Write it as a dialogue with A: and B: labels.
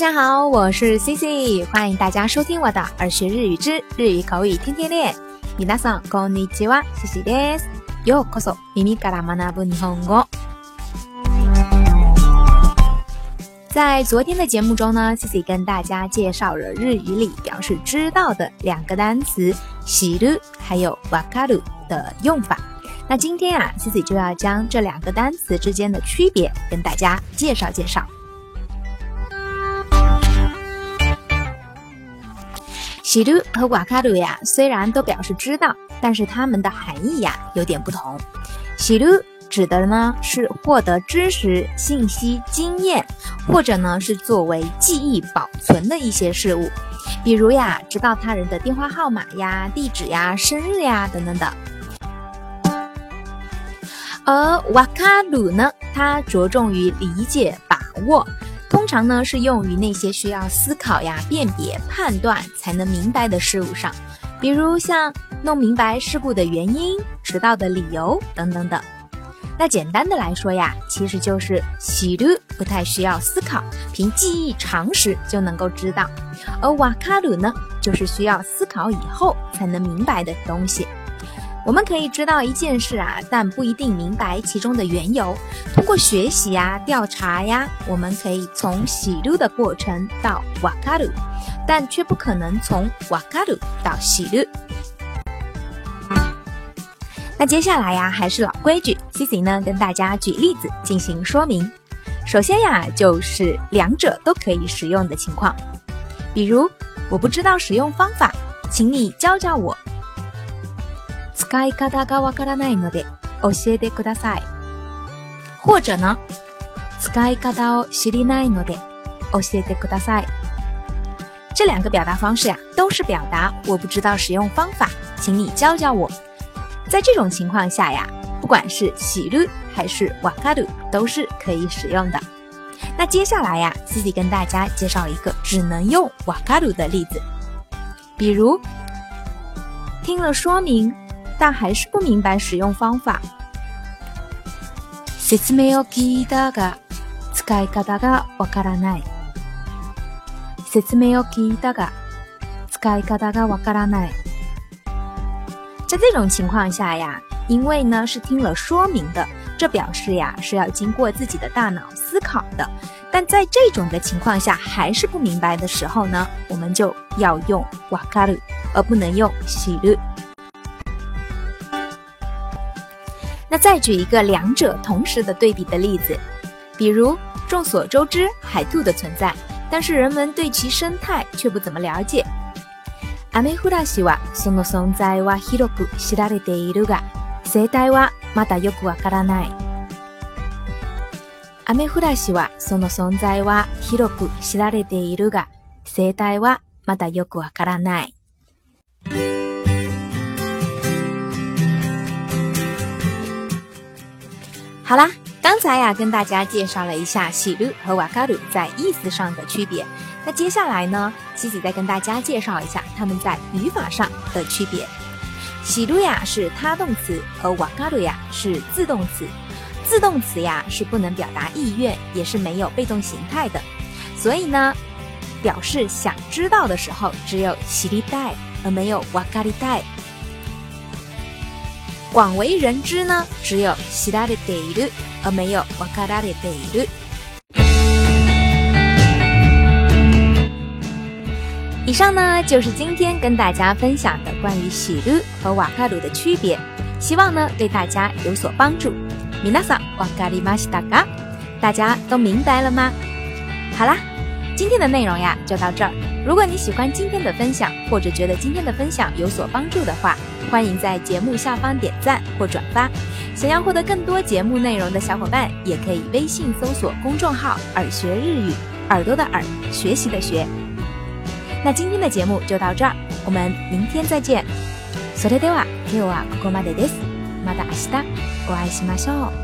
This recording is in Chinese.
A: 家好，我是 C C，欢迎大家收听我的耳学日语之日语口语天天练。皆さんこんにちは，C C です。ようこそ耳から学ぶ日本語。在昨天的节目中呢，C C 跟大家介绍了日语里表示知道的两个单词“知る”还有“わかる”的用法。那今天啊，C C 就要将这两个单词之间的区别跟大家介绍介绍。 喜鲁和瓦卡鲁呀，虽然都表示知道，但是它们的含义呀有点不同。喜鲁指的呢是获得知识、信息、经验，或者呢是作为记忆保存的一些事物，比如呀知道他人的电话号码呀、地址呀、生日呀等等的。而瓦卡鲁呢，它着重于理解、把握。通常呢是用于那些需要思考呀、辨别、判断才能明白的事物上，比如像弄明白事故的原因、迟到的理由等等等。那简单的来说呀，其实就是喜鲁不太需要思考，凭记忆常识就能够知道，而瓦卡鲁呢，就是需要思考以后才能明白的东西。我们可以知道一件事啊，但不一定明白其中的缘由。通过学习呀、调查呀，我们可以从喜路的过程到瓦卡鲁，但却不可能从瓦卡鲁到喜路。那接下来呀，还是老规矩，C C 呢跟大家举例子进行说明。首先呀，就是两者都可以使用的情况，比如我不知道使用方法，请你教教我。使い方がわからないので教えてください。或者呢，使い方を知りないので教えてください。这两个表达方式呀，都是表达我不知道使用方法，请你教教我。在这种情况下呀，不管是喜る还是わかる，都是可以使用的。那接下来呀，C C 跟大家介绍一个只能用わかる的例子，比如听了说明。 但还是不明白使用方法。説明を聞いたが使い方がわからない。説明を聞いたが使い方がわからない。在这种情况下呀，因为呢是听了说明的，这表示呀是要经过自己的大脑思考的。但在这种的情况下还是不明白的时候呢，我们就要用わかる，而不能用知る。 那再举一个两者同时的对比的例子，比如众所周知海兔的存在，但是人们对其生态却不怎么了解。アメフラシはその存在は広く知られているが、生態はまだよくわからない。アメフラシはその存在は広く知られているが、生態はまだよくわからない。 好啦，刚才呀跟大家介绍了一下喜鲁和瓦卡鲁在意思上的区别。那接下来呢，西西再跟大家介绍一下他们在语法上的区别。喜鲁呀是他动词，而瓦卡鲁呀是自动词。自动词呀是不能表达意愿，也是没有被动形态的。所以呢，表示想知道的时候，只有喜りたい，而没有瓦卡りたい。 广为人知呢，只有知られている，而没有わかられている。以上呢就是今天跟大家分享的关于喜る和瓦卡鲁的区别，希望呢对大家有所帮助。皆さんわかりましたか？大家都明白了吗？好啦，今天的内容呀就到这儿。 如果你喜欢今天的分享，或者觉得今天的分享有所帮助的话，欢迎在节目下方点赞或转发。想要获得更多节目内容的小伙伴，也可以微信搜索公众号“耳学日语”，耳朵的耳，学习的学。那今天的节目就到这儿，我们明天再见。それでは今日はここまでです。また明日お会いしましょう。